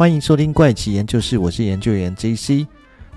欢迎收听怪奇研究室，我是研究员 JC。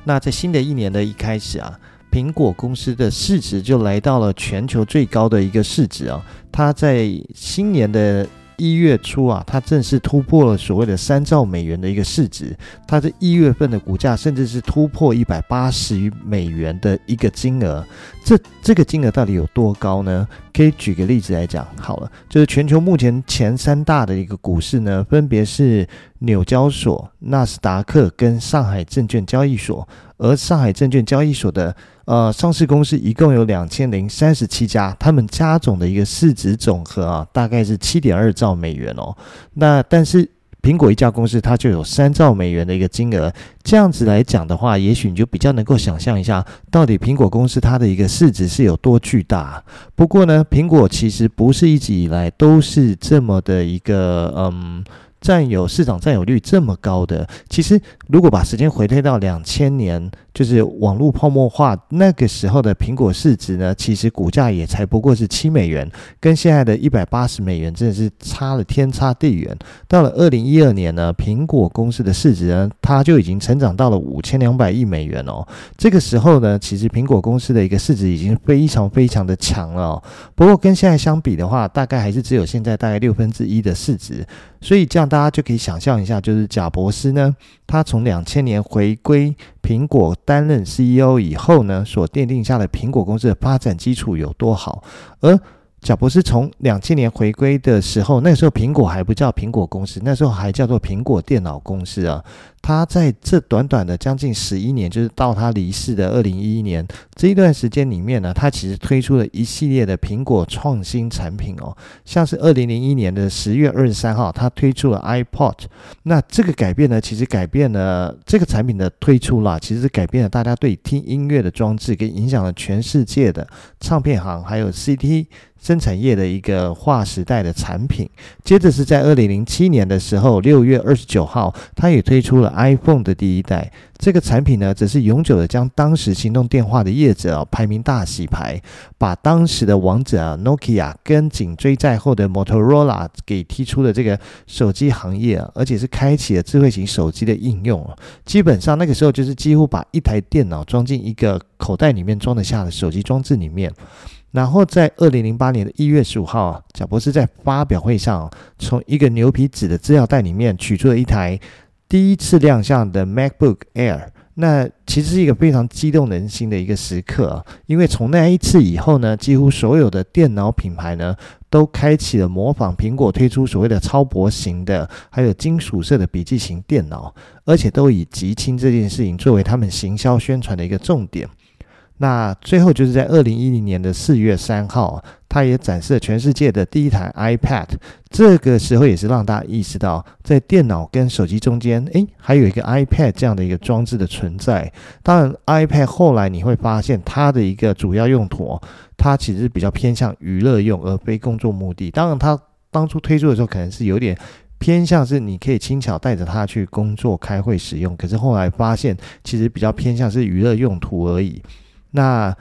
那在新的一年的一开始啊，苹果公司的市值就来到了全球最高的一个市值啊，它在新年的。一月初啊，它正式突破了所谓的三兆美元的一个市值。它的一月份的股价甚至是突破一百八十美元的一个金额。这这个金额到底有多高呢？可以举个例子来讲好了，就是全球目前前三大的一个股市呢，分别是纽交所、纳斯达克跟上海证券交易所。而上海证券交易所的呃上市公司一共有两千零三十七家，他们加总的一个市值总和啊，大概是七点二兆美元哦。那但是苹果一家公司它就有三兆美元的一个金额，这样子来讲的话，也许你就比较能够想象一下，到底苹果公司它的一个市值是有多巨大。不过呢，苹果其实不是一直以来都是这么的一个嗯。占有市场占有率这么高的，其实如果把时间回推到两千年，就是网络泡沫化那个时候的苹果市值呢，其实股价也才不过是七美元，跟现在的一百八十美元真的是差了天差地远。到了二零一二年呢，苹果公司的市值呢，它就已经成长到了五千两百亿美元哦。这个时候呢，其实苹果公司的一个市值已经非常非常的强了。不过跟现在相比的话，大概还是只有现在大概六分之一的市值。所以这样大家就可以想象一下，就是贾伯斯呢，他从两千年回归苹果担任 CEO 以后呢，所奠定下的苹果公司的发展基础有多好，而。贾伯斯从两千年回归的时候，那时候苹果还不叫苹果公司，那时候还叫做苹果电脑公司啊。他在这短短的将近十一年，就是到他离世的二零一一年这一段时间里面呢，他其实推出了一系列的苹果创新产品哦，像是二零零一年的十月二十三号，他推出了 iPod。那这个改变呢，其实改变了这个产品的推出啦，其实改变了大家对听音乐的装置，跟影响了全世界的唱片行还有 CD。生产业的一个划时代的产品，接着是在二零零七年的时候，六月二十九号，它也推出了 iPhone 的第一代。这个产品呢，则是永久的将当时行动电话的业者啊排名大洗牌，把当时的王者啊 Nokia 跟紧追在后的 Motorola 给踢出了这个手机行业，而且是开启了智慧型手机的应用。基本上那个时候就是几乎把一台电脑装进一个口袋里面装得下的手机装置里面。然后在二零零八年的一月十五号，贾伯斯在发表会上，从一个牛皮纸的资料袋里面取出了一台第一次亮相的 MacBook Air。那其实是一个非常激动人心的一个时刻啊，因为从那一次以后呢，几乎所有的电脑品牌呢，都开启了模仿苹果推出所谓的超薄型的，还有金属色的笔记型电脑，而且都以极轻这件事情作为他们行销宣传的一个重点。那最后就是在二零一零年的四月三号，他也展示了全世界的第一台 iPad。这个时候也是让大家意识到，在电脑跟手机中间，诶，还有一个 iPad 这样的一个装置的存在。当然，iPad 后来你会发现它的一个主要用途，它其实比较偏向娱乐用，而非工作目的。当然，它当初推出的时候可能是有点偏向是你可以轻巧带着它去工作、开会使用。可是后来发现，其实比较偏向是娱乐用途而已。那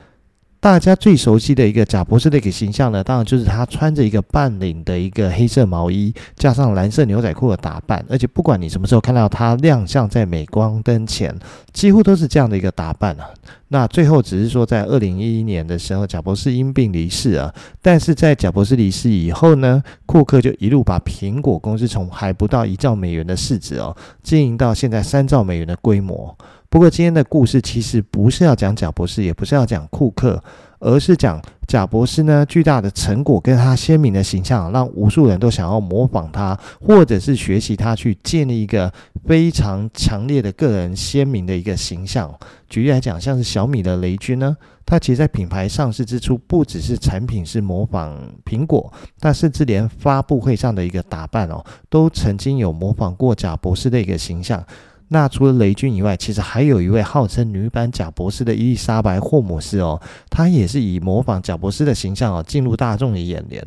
大家最熟悉的一个贾博士的一个形象呢，当然就是他穿着一个半领的一个黑色毛衣，加上蓝色牛仔裤的打扮，而且不管你什么时候看到他亮相在镁光灯前，几乎都是这样的一个打扮啊。那最后只是说，在二零一一年的时候，贾博士因病离世啊。但是在贾博士离世以后呢，库克就一路把苹果公司从还不到一兆美元的市值哦，经营到现在三兆美元的规模。不过今天的故事其实不是要讲贾博士，也不是要讲库克，而是讲贾博士呢巨大的成果跟他鲜明的形象，让无数人都想要模仿他，或者是学习他，去建立一个非常强烈的个人鲜明的一个形象。举例来讲，像是小米的雷军呢，他其实在品牌上市之初，不只是产品是模仿苹果，但甚至连发布会上的一个打扮哦，都曾经有模仿过贾博士的一个形象。那除了雷军以外，其实还有一位号称女版贾博士的伊丽莎白霍姆斯哦，她也是以模仿贾博士的形象哦进入大众的眼帘。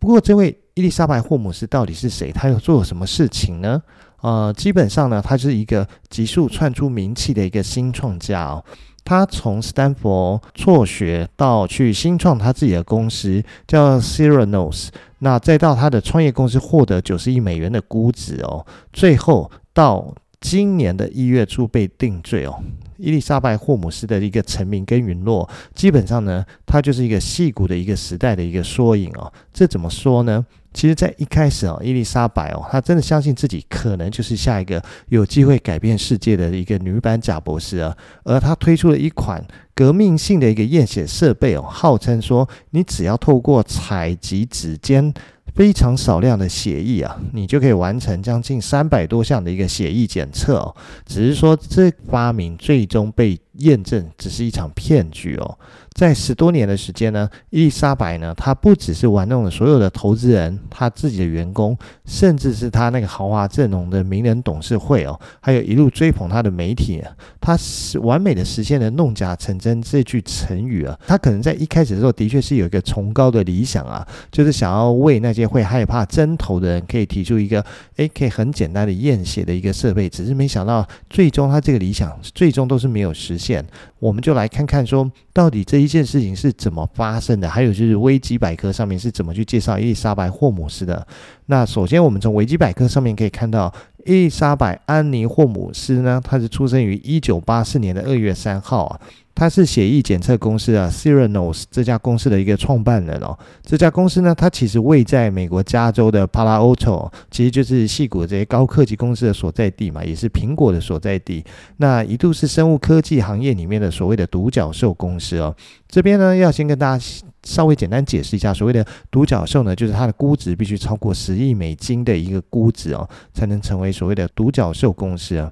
不过，这位伊丽莎白霍姆斯到底是谁？她又做了什么事情呢？呃，基本上呢，她是一个急速窜出名气的一个新创家哦。他从斯坦福辍学到去新创他自己的公司叫 Theranos，那再到他的创业公司获得九十亿美元的估值哦，最后到今年的一月初被定罪哦。伊丽莎白·霍姆斯的一个成名跟陨落，基本上呢，它就是一个戏骨的一个时代的一个缩影哦。这怎么说呢？其实，在一开始哦，伊丽莎白哦，她真的相信自己可能就是下一个有机会改变世界的一个女版贾博士啊。而她推出了一款革命性的一个验血设备哦，号称说你只要透过采集指尖非常少量的血液啊，你就可以完成将近三百多项的一个血液检测哦。只是说这发明最终被验证只是一场骗局哦。在十多年的时间呢，伊丽莎白呢，她不只是玩弄了所有的投资人、她自己的员工，甚至是她那个豪华阵容的名人董事会哦，还有一路追捧她的媒体，她是完美的实现了弄假成真这句成语啊。她可能在一开始的时候，的确是有一个崇高的理想啊，就是想要为那些会害怕针头的人，可以提出一个诶，可以很简单的验血的一个设备。只是没想到，最终她这个理想最终都是没有实现。我们就来看看说，到底这一件事情是怎么发生的？还有就是维基百科上面是怎么去介绍伊丽莎白·霍姆斯的？那首先，我们从维基百科上面可以看到，伊丽莎白·安妮·霍姆斯呢，她是出生于一九八四年的二月三号啊。他是血液检测公司啊，Theranos 这家公司的一个创办人哦。这家公司呢，它其实位在美国加州的 Palo Alto，其实就是矽谷这些高科技公司的所在地嘛，也是苹果的所在地。那一度是生物科技行业里面的所谓的独角兽公司哦。这边呢，要先跟大家稍微简单解释一下，所谓的独角兽呢，就是它的估值必须超过十亿美金的一个估值哦，才能成为所谓的独角兽公司啊。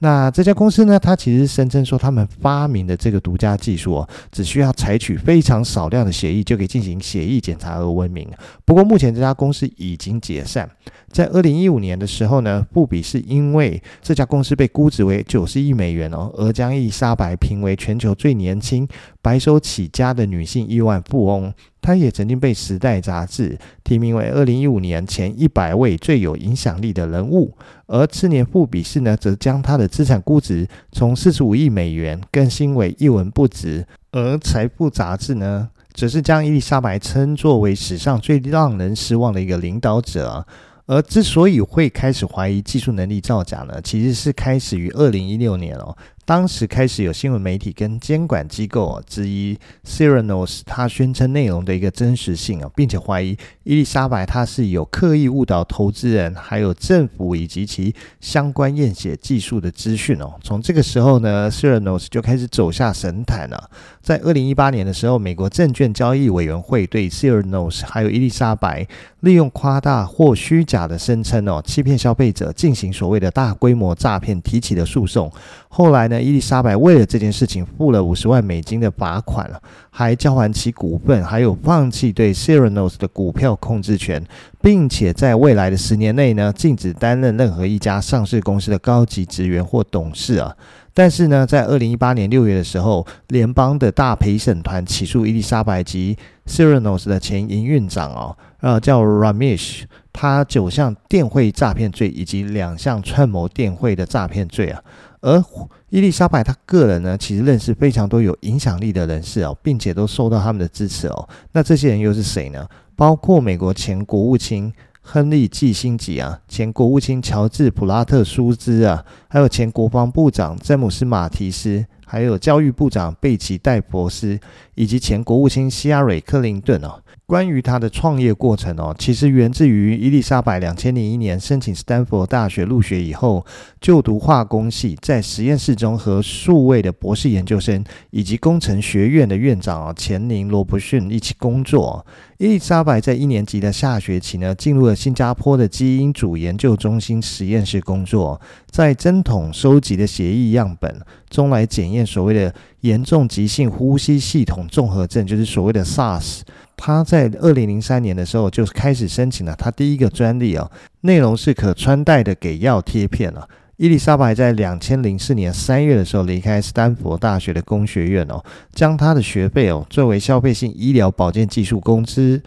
那这家公司呢，它其实声称说他们发明的这个独家技术哦，只需要采取非常少量的协议就可以进行协议检查而闻名。不过目前这家公司已经解散。在二零一五年的时候呢，富比是因为这家公司被估值为九十亿美元哦，而将伊莎白评为全球最年轻、白手起家的女性亿万富翁。她也曾经被《时代》杂志提名为二零一五年前一百位最有影响力的人物。而次年，富比士呢，则将她的资产估值从四十五亿美元更新为一文不值。而《财富》杂志呢，则是将伊丽莎白称作为史上最让人失望的一个领导者。而之所以会开始怀疑技术能力造假呢，其实是开始于二零一六年哦。当时开始有新闻媒体跟监管机构质疑 Seranos，他宣称内容的一个真实性啊，并且怀疑伊丽莎白她是有刻意误导投资人、还有政府以及其相关验血技术的资讯哦。从这个时候呢，Seranos 就开始走下神坛了。在二零一八年的时候，美国证券交易委员会对 Seranos 还有伊丽莎白利用夸大或虚假的声称哦，欺骗消费者进行所谓的大规模诈骗提起的诉讼。后来呢，伊丽莎白为了这件事情付了五十万美金的罚款，还交还其股份，还有放弃对 s e r e n o s 的股票控制权，并且在未来的十年内呢，禁止担任任何一家上市公司的高级职员或董事啊。但是呢，在二零一八年六月的时候，联邦的大陪审团起诉伊丽莎白及 Serenos 的前营运长哦，呃，叫 Ramesh，他九项电汇诈骗罪以及两项串谋电汇的诈骗罪啊。而伊丽莎白她个人呢，其实认识非常多有影响力的人士哦，并且都受到他们的支持哦。那这些人又是谁呢？包括美国前国务卿亨利·季辛吉啊，前国务卿乔治·普拉特舒兹啊，还有前国防部长詹姆斯·马提斯，还有教育部长贝奇·戴博斯，以及前国务卿希拉瑞·克林顿哦。关于他的创业过程哦，其实源自于伊丽莎白两千零一年申请斯坦福大学入学以后，就读化工系，在实验室中和数位的博士研究生以及工程学院的院长啊钱宁罗伯逊一起工作。伊丽莎白在一年级的下学期呢，进入了新加坡的基因组研究中心实验室工作，在针筒收集的血液样本中来检验所谓的严重急性呼吸系统综合症，就是所谓的 SARS。他在二零零三年的时候就开始申请了他第一个专利啊，内容是可穿戴的给药贴片了。伊丽莎白在两千零四年三月的时候离开斯坦福大学的工学院哦，将他的学费哦作为消费性医疗保健技术公司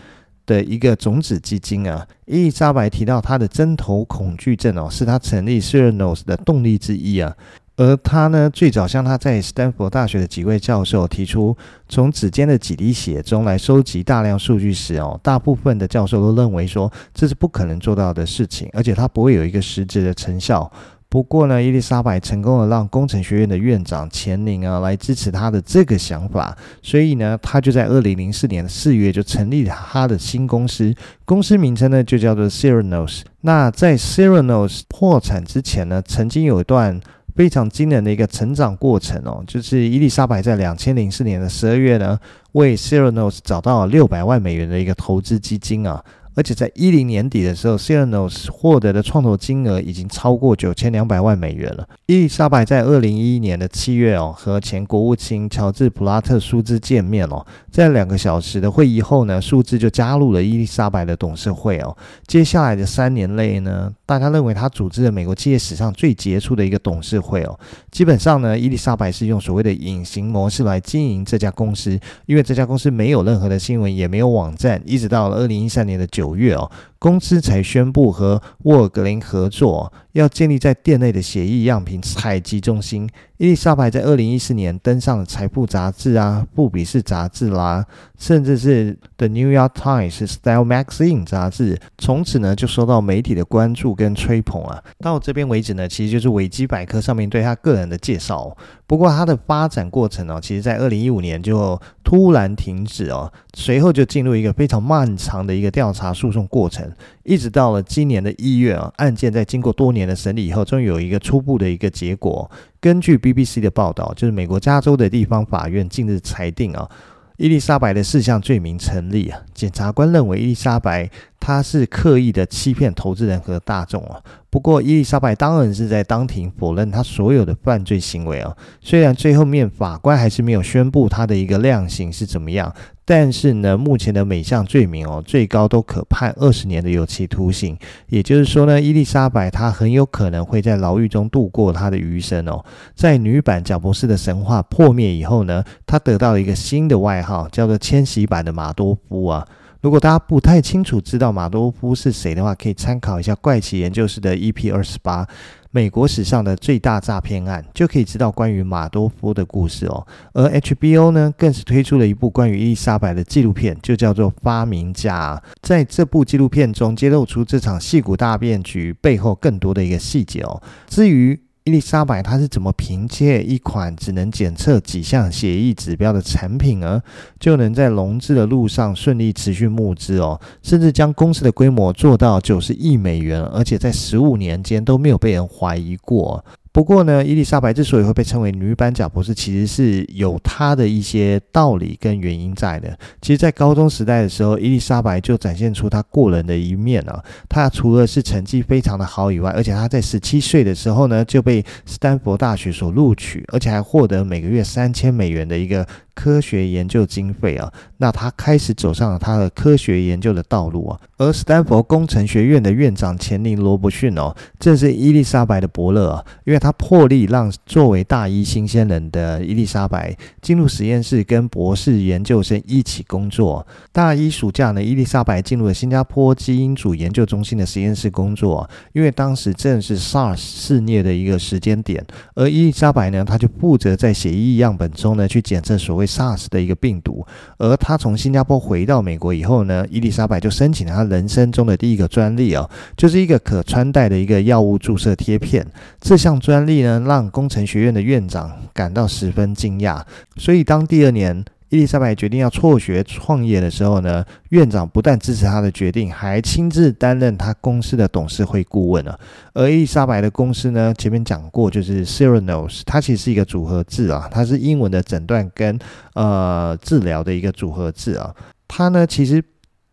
的一个种子基金啊。伊丽莎白提到他的针头恐惧症哦，是他成立 Seranos 的动力之一啊。而他呢，最早向他在斯坦福大学的几位教授提出，从指尖的几滴血中来收集大量数据时，哦，大部分的教授都认为说这是不可能做到的事情，而且他不会有一个实质的成效。不过呢，伊丽莎白成功的让工程学院的院长钱宁啊来支持他的这个想法，所以呢，他就在二零零四年的四月就成立了他的新公司，公司名称呢就叫做 Theranos。那在 Serenos 破产之前呢，曾经有一段非常惊人的一个成长过程哦，就是伊丽莎白在两千零四年的十二月呢，为 s e r a n o s 找到了六百万美元的一个投资基金啊。而且在一零年底的时候，CERNOS 获得的创投金额已经超过九千两百万美元了。伊丽莎白在二零一一年的七月哦，和前国务卿乔治普拉特舒兹见面哦，在两个小时的会议后呢，舒兹就加入了伊丽莎白的董事会哦。接下来的三年内呢，大家认为他组织了美国企业史上最杰出的一个董事会哦。基本上呢，伊丽莎白是用所谓的隐形模式来经营这家公司，因为这家公司没有任何的新闻，也没有网站，一直到了二零一三年的九。九月啊，公司才宣布和沃尔格林合作，要建立在店内的血液样品采集中心。伊丽莎白在二零一四年登上了财富杂志啊、布比士杂志啦，甚至是 The New York Times Style Magazine 杂志，从此呢就受到媒体的关注跟吹捧啊。到这边为止呢，其实就是维基百科上面对他个人的介绍。不过他的发展过程哦，其实在二零一五年就突然停止哦，随后就进入一个非常漫长的一个调查诉讼过程，一直到了今年的一月啊，案件在经过多年的审理以后，终于有一个初步的一个结果。根据 BBC 的报道，就是美国加州的地方法院近日裁定啊，伊丽莎白的四项罪名成立啊。检察官认为伊丽莎白他是刻意的欺骗投资人和大众啊。不过伊丽莎白当然是在当庭否认他所有的犯罪行为啊。虽然最后面法官还是没有宣布他的一个量刑是怎么样。但是呢，目前的每项罪名哦，最高都可判二十年的有期徒刑。也就是说呢，伊丽莎白她很有可能会在牢狱中度过她的余生哦。在女版贾博士的神话破灭以后呢，她得到了一个新的外号，叫做“千禧版的马多夫”啊。如果大家不太清楚知道马多夫是谁的话，可以参考一下怪奇研究室的 EP 二十八。美国史上的最大诈骗案，就可以知道关于马多夫的故事哦。而 HBO 呢，更是推出了一部关于伊丽莎白的纪录片，就叫做《发明家》。在这部纪录片中，揭露出这场戏骨大骗局背后更多的一个细节哦。至于伊丽莎白她是怎么凭借一款只能检测几项协议指标的产品呢，就能在融资的路上顺利持续募资哦，甚至将公司的规模做到九十亿美元，而且在十五年间都没有被人怀疑过。不过呢，伊丽莎白之所以会被称为女版贾博士，其实是有她的一些道理跟原因在的。其实，在高中时代的时候，伊丽莎白就展现出她过人的一面啊。她除了是成绩非常的好以外，而且她在十七岁的时候呢，就被斯坦福大学所录取，而且还获得每个月三千美元的一个。科学研究经费啊，那他开始走上了他的科学研究的道路啊。而斯坦福工程学院的院长钱宁罗伯逊哦，正是伊丽莎白的伯乐啊，因为他破例让作为大一新鲜人的伊丽莎白进入实验室跟博士研究生一起工作。大一暑假呢，伊丽莎白进入了新加坡基因组研究中心的实验室工作，因为当时正是 SARS 肆虐的一个时间点，而伊丽莎白呢，他就负责在血液样本中呢去检测所谓谓。SARS 的一个病毒，而他从新加坡回到美国以后呢，伊丽莎白就申请了他人生中的第一个专利哦，就是一个可穿戴的一个药物注射贴片。这项专利呢，让工程学院的院长感到十分惊讶，所以当第二年。伊丽莎白决定要辍学创业的时候呢，院长不但支持她的决定，还亲自担任她公司的董事会顾问了。而伊丽莎白的公司呢，前面讲过，就是 Theranos，它其实是一个组合字啊，它是英文的诊断跟呃治疗的一个组合字啊。它呢，其实。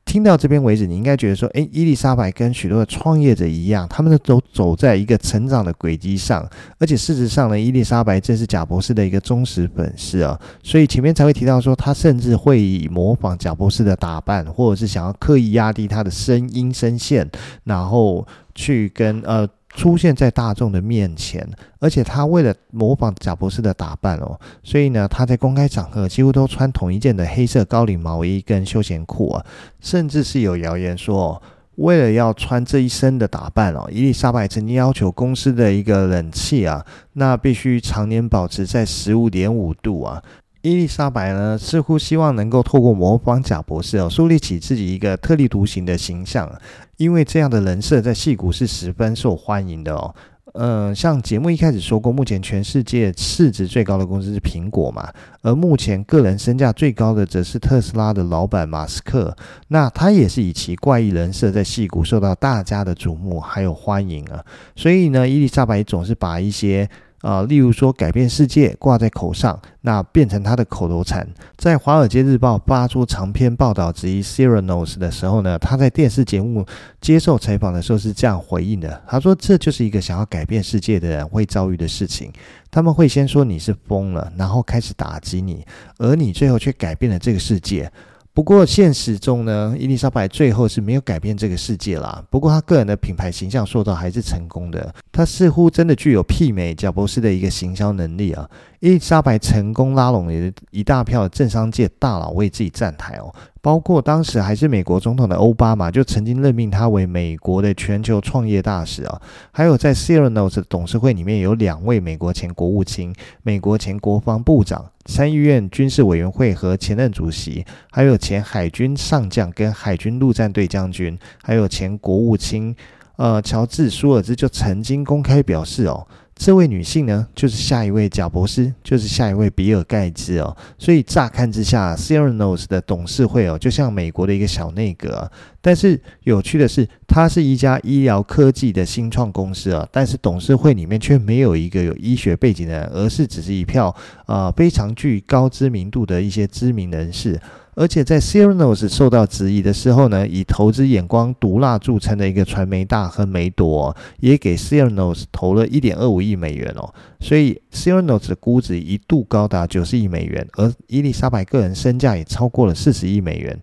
听到这边为止，你应该觉得说，诶，伊丽莎白跟许多的创业者一样，他们都走在一个成长的轨迹上，而且事实上呢，伊丽莎白正是贾博士的一个忠实粉丝啊，所以前面才会提到说，他甚至会以模仿贾博士的打扮，或者是想要刻意压低他的声音声线，然后去跟呃。出现在大众的面前，而且他为了模仿贾博士的打扮哦，所以呢，他在公开场合几乎都穿同一件的黑色高领毛衣跟休闲裤啊，甚至是有谣言说，为了要穿这一身的打扮哦，伊丽莎白曾经要求公司的一个冷气啊，那必须常年保持在十五点五度啊。伊丽莎白呢，似乎希望能够透过模仿贾博士哦，树立起自己一个特立独行的形象，因为这样的人设在戏谷是十分受欢迎的哦。嗯、像节目一开始说过，目前全世界市值最高的公司是苹果嘛，而目前个人身价最高的则是特斯拉的老板马斯克。那他也是以其怪异人设在戏谷受到大家的瞩目还有欢迎啊。所以呢，伊丽莎白总是把一些。啊、例如说改变世界挂在口上，那变成他的口头禅。在《华尔街日报》发出长篇报道质疑 Theranos 的时候呢，他在电视节目接受采访的时候是这样回应的：他说，这就是一个想要改变世界的人会遭遇的事情。他们会先说你是疯了，然后开始打击你，而你最后却改变了这个世界。不过现实中呢，伊丽莎白最后是没有改变这个世界啦。不过她个人的品牌形象塑造还是成功的，她似乎真的具有媲美贾伯斯的一个行销能力啊。伊丽莎白成功拉拢了一大票政商界大佬为自己站台哦，包括当时还是美国总统的欧巴马就曾经任命他为美国的全球创业大使啊。还有在 Theranos 董事会里面有两位美国前国务卿、美国前国防部长、参议院军事委员会和前任主席，还有前海军上将跟海军陆战队将军，还有前国务卿呃乔治舒尔兹就曾经公开表示哦。这位女性呢，就是下一位贾博斯，就是下一位比尔盖茨哦。所以乍看之下，Seranos 的董事会哦，就像美国的一个小内阁。但是有趣的是，它是一家医疗科技的新创公司啊，但是董事会里面却没有一个有医学背景的人，而是只是一票啊非常具高知名度的一些知名人士。而且在 Serenos 受到质疑的时候呢，以投资眼光毒辣著称的一个传媒大亨梅朵也给 Serenos 投了一点二五亿美元哦，所以 Serenos 的估值一度高达九十亿美元，而伊丽莎白个人身价也超过了四十亿美元。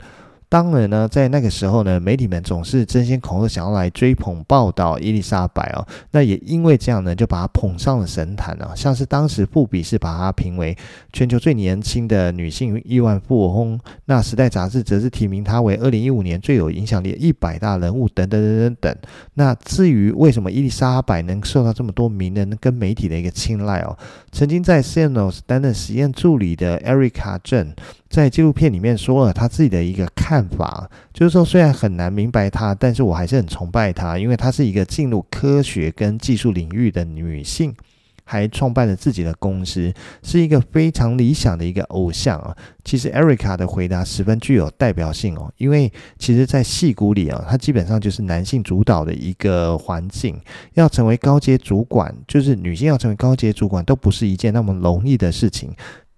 当然呢，在那个时候呢，媒体们总是争先恐后想要来追捧报道伊丽莎白哦。那也因为这样呢，就把她捧上了神坛啊。像是当时富比是把她评为全球最年轻的女性亿万富翁，那时代杂志则是提名她为二零一五年最有影响力一百大人物等等等等等。那至于为什么伊丽莎白能受到这么多名人跟媒体的一个青睐哦，曾经在 Theranos 担任实验助理的 Erica Jane。在纪录片里面说了他自己的一个看法，就是说虽然很难明白他，但是我还是很崇拜他，因为他是一个进入科学跟技术领域的女性，还创办了自己的公司，是一个非常理想的一个偶像啊。其实 Erica 的回答十分具有代表性哦，因为其实，在矽谷里啊，它基本上就是男性主导的一个环境，要成为高阶主管，就是女性要成为高阶主管，都不是一件那么容易的事情。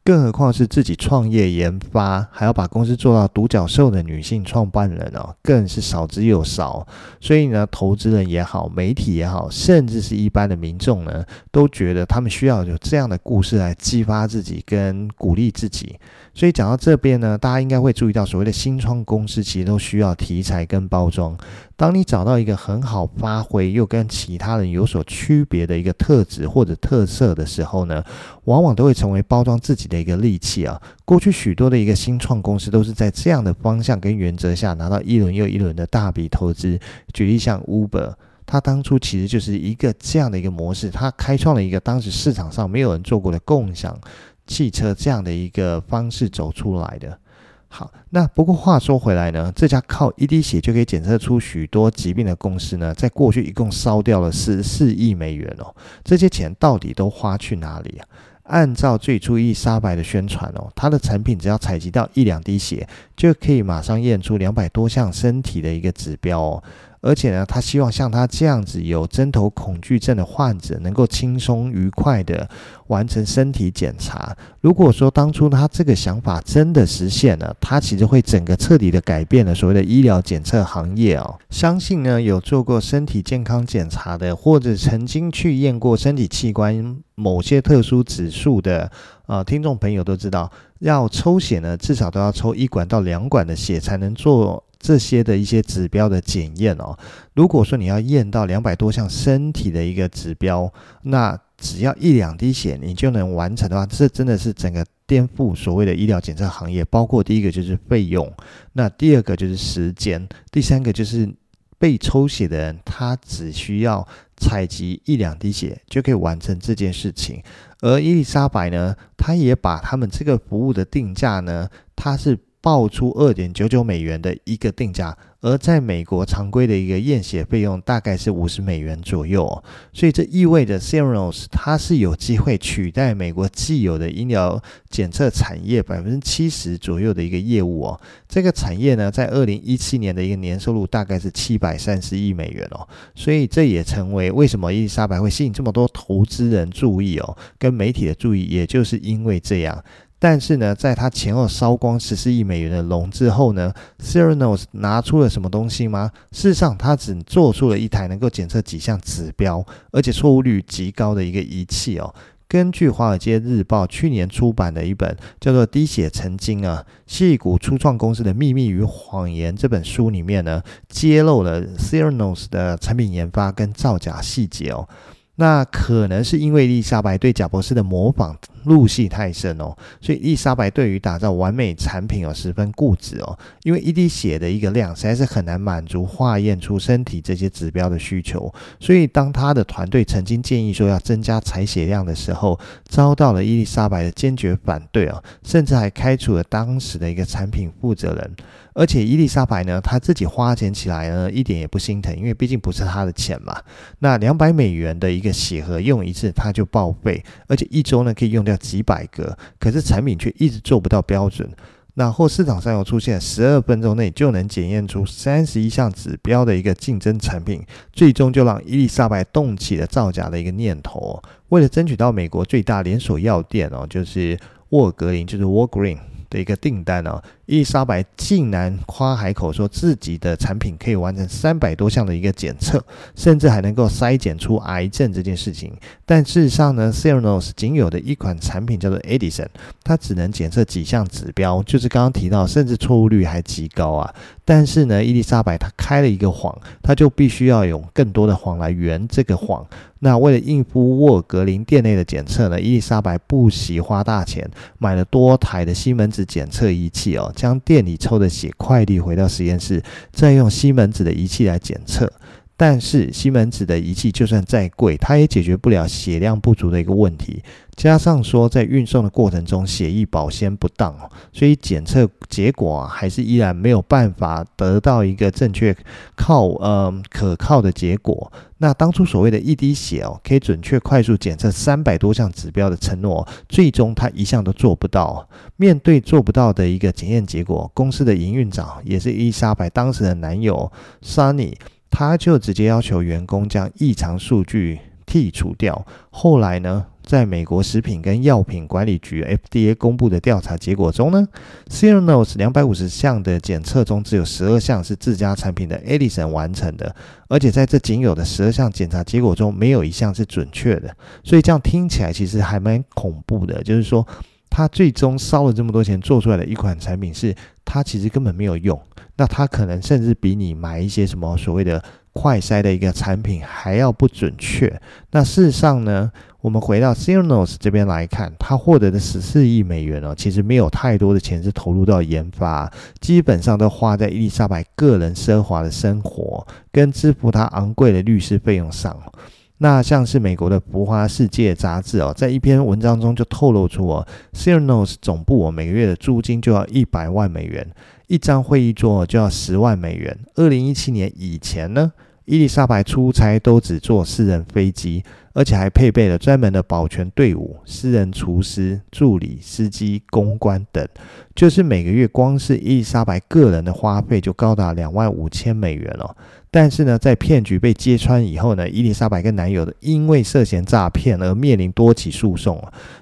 更何况是自己创业研发，还要把公司做到独角兽的女性创办人哦，更是少之又少。所以呢，投资人也好，媒体也好，甚至是一般的民众呢，都觉得他们需要有这样的故事来激发自己跟鼓励自己。所以讲到这边呢，大家应该会注意到，所谓的新创公司其实都需要题材跟包装。当你找到一个很好发挥又跟其他人有所区别的一个特质或者特色的时候呢，往往都会成为包装自己的一个利器啊。过去许多的一个新创公司都是在这样的方向跟原则下拿到一轮又一轮的大笔投资。举例像 Uber，它当初其实就是一个这样的一个模式，它开创了一个当时市场上没有人做过的共享。汽车这样的一个方式走出来的。好，那不过话说回来呢，这家靠一滴血就可以检测出许多疾病的公司呢，在过去一共烧掉了十四亿美元哦。这些钱到底都花去哪里啊？按照最初伊莎白的宣传哦，它的产品只要采集到一两滴血，就可以马上验出两百多项身体的一个指标哦。而且呢，他希望像他这样子有针头恐惧症的患者，能够轻松愉快地完成身体检查。如果说当初他这个想法真的实现了，他其实会整个彻底的改变了所谓的医疗检测行业哦。相信呢，有做过身体健康检查的，或者曾经去验过身体器官某些特殊指数的呃听众朋友都知道，要抽血呢，至少都要抽一管到两管的血才能做。这些的一些指标的检验哦，如果说你要验到两百多项身体的一个指标，那只要一两滴血你就能完成的话，这真的是整个颠覆所谓的医疗检测行业。包括第一个就是费用，那第二个就是时间，第三个就是被抽血的人，他只需要采集一两滴血就可以完成这件事情。而伊丽莎白呢，她也把他们这个服务的定价呢，它是。报出二点九九美元的一个定价。而在美国，常规的一个验血费用大概是五十美元左右，所以这意味着 Theranos 它是有机会取代美国既有的医疗检测产业百分之七十左右的一个业务哦。这个产业呢，在二零一七年的一个年收入大概是七百三十亿美元哦，所以这也成为为什么伊丽莎白会吸引这么多投资人注意哦，跟媒体的注意，也就是因为这样。但是呢，在他前后烧光十四亿美元的融资后呢，Theranos 拿出了什么东西吗？事实上，他只做出了一台能够检测几项指标，而且错误率极高的一个仪器哦。根据《华尔街日报》去年出版的一本叫做《滴血成金啊，矽谷初创公司的秘密与谎言》这本书里面呢，揭露了 Theranos 的产品研发跟造假细节哦。那可能是因为伊丽莎白对贾博士的模仿入戏太深哦，所以伊丽莎白对于打造完美产品哦十分固执哦。因为一滴血的一个量实在是很难满足化验出身体这些指标的需求，所以当他的团队曾经建议说要增加采血量的时候，遭到了伊丽莎白的坚决反对哦，甚至还开除了当时的一个产品负责人。而且伊丽莎白呢，她自己花钱起来呢，一点也不心疼，因为毕竟不是她的钱嘛。那两百美元的一个血盒用一次，她就报废，而且一周呢可以用掉几百个，可是产品却一直做不到标准。然后市场上又出现十二分钟内就能检验出三十一项指标的一个竞争产品，最终就让伊丽莎白动起了造假的一个念头。为了争取到美国最大连锁药店哦，就是沃格林，就是 Walgreens 的一个订单哦，伊丽莎白竟然夸海口说自己的产品可以完成三百多项的一个检测，甚至还能够筛检出癌症这件事情。但事实上呢，Cernos 仅有的一款产品叫做 Edison，它只能检测几项指标，就是刚刚提到，甚至错误率还极高啊。但是呢，伊丽莎白她开了一个谎，她就必须要用更多的谎来圆这个谎。那为了应付沃尔格林店内的检测呢，伊丽莎白不惜花大钱买了多台的西门子检测仪器哦，将店里抽的血快递回到实验室，再用西门子的仪器来检测。但是西门子的仪器就算再贵，它也解决不了血量不足的一个问题。加上说在运送的过程中血液保鲜不当，所以检测结果啊还是依然没有办法得到一个正确靠呃可靠的结果。那当初所谓的一滴血哦，可以准确快速检测三百多项指标的承诺，最终他一项都做不到。面对做不到的一个检验结果，公司的营运长也是伊丽莎白当时的男友 Sonny。他就直接要求员工将异常数据剔除掉。后来呢，在美国食品跟药品管理局 FDA 公布的调查结果中呢，Theranos 两百五十项的检测中，只有十二项是自家产品的 Edison 完成的，而且在这仅有的十二项检查结果中，没有一项是准确的。所以这样听起来其实还蛮恐怖的，就是说他最终烧了这么多钱做出来的一款产品，是他其实根本没有用。那他可能甚至比你买一些什么所谓的快筛的一个产品还要不准确。那事实上呢，我们回到 CERNOS 这边来看，他获得的十四亿美元哦，其实没有太多的钱是投入到研发，基本上都花在伊丽莎白个人奢华的生活跟支付他昂贵的律师费用上。那像是美国的《浮华世界》杂志哦，在一篇文章中就透露出哦，Theranos 总部哦，每个月的租金就要一百万美元。一张会议桌就要十万美元。二零一七年以前呢，伊丽莎白出差都只坐私人飞机，而且还配备了专门的保全队伍、私人厨师、助理、司机、公关等。就是每个月光是伊丽莎白个人的花费就高达两万五千美元哦。但是呢，在骗局被揭穿以后呢，伊丽莎白跟男友因为涉嫌诈骗而面临多起诉讼。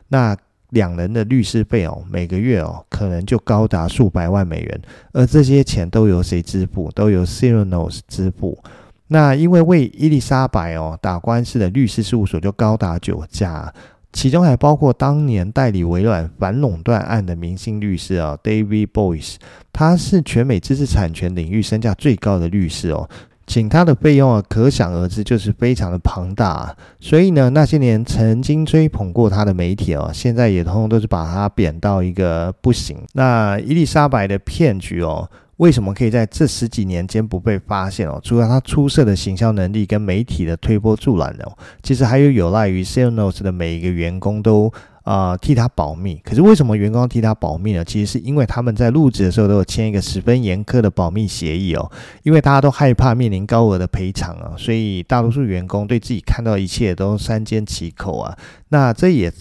那两人的律师费哦，每个月哦，可能就高达数百万美元，而这些钱都由谁支付？都由 Theranos 支付。那因为为伊丽莎白哦打官司的律师事务所就高达九家，其中还包括当年代理微软反垄断案的明星律师哦，David Boies，他是全美知识产权领域身价最高的律师哦。请他的费用啊，可想而知，就是非常的庞大。所以呢，那些年曾经追捧过他的媒体哦，现在也通通都是把他贬到一个不行。那伊丽莎白的骗局哦，为什么可以在这十几年间不被发现哦？除了他出色的行销能力跟媒体的推波助澜哦，其实还有有赖于 CellNotes 的每一个员工都啊、替他保密。可是为什么员工替他保密呢？其实是因为他们在入职的时候都有签一个十分严苛的保密协议哦，因为大家都害怕面临高额的赔偿啊，所以大多数员工对自己看到一切都三缄其口啊。那这也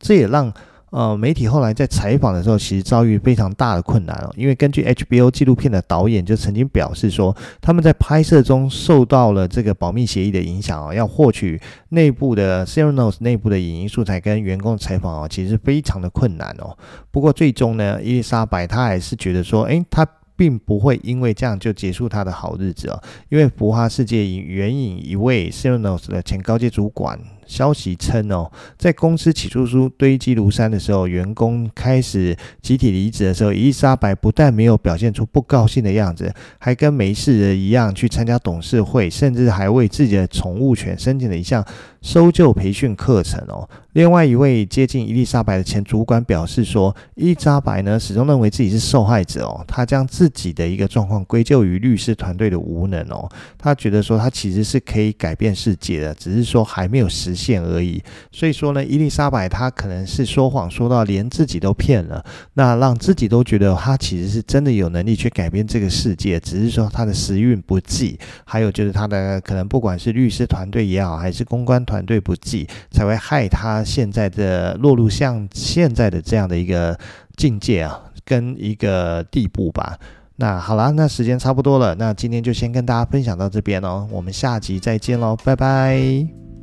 这也让。呃，媒体后来在采访的时候，其实遭遇非常大的困难哦，因为根据 HBO 纪录片的导演就曾经表示说，他们在拍摄中受到了这个保密协议的影响哦，要获取内部的 CellNotes 内部的影音素材跟员工采访哦，其实非常的困难哦。不过最终呢，伊丽莎白她还是觉得说，诶，她并不会因为这样就结束她的好日子哦，因为浮华世界援引一位 CellNotes 的前高阶主管。消息称哦，在公司起诉书堆积如山的时候，员工开始集体离职的时候，伊丽莎白不但没有表现出不高兴的样子，还跟没事人一样去参加董事会，甚至还为自己的宠物犬申请了一项搜救培训课程哦。另外一位接近伊丽莎白的前主管表示说，伊丽莎白呢始终认为自己是受害者哦，他将自己的一个状况归咎于律师团队的无能哦，他觉得说他其实是可以改变世界的，只是说还没有实。线而已，所以说呢，伊丽莎白她可能是说谎说到连自己都骗了，那让自己都觉得她其实是真的有能力去改变这个世界，只是说她的时运不济，还有就是她的可能不管是律师团队也好，还是公关团队不济，才会害她现在的落入像现在的这样的一个境界啊，跟一个地步吧。那好啦，那时间差不多了，那今天就先跟大家分享到这边哦，我们下集再见喽，拜拜。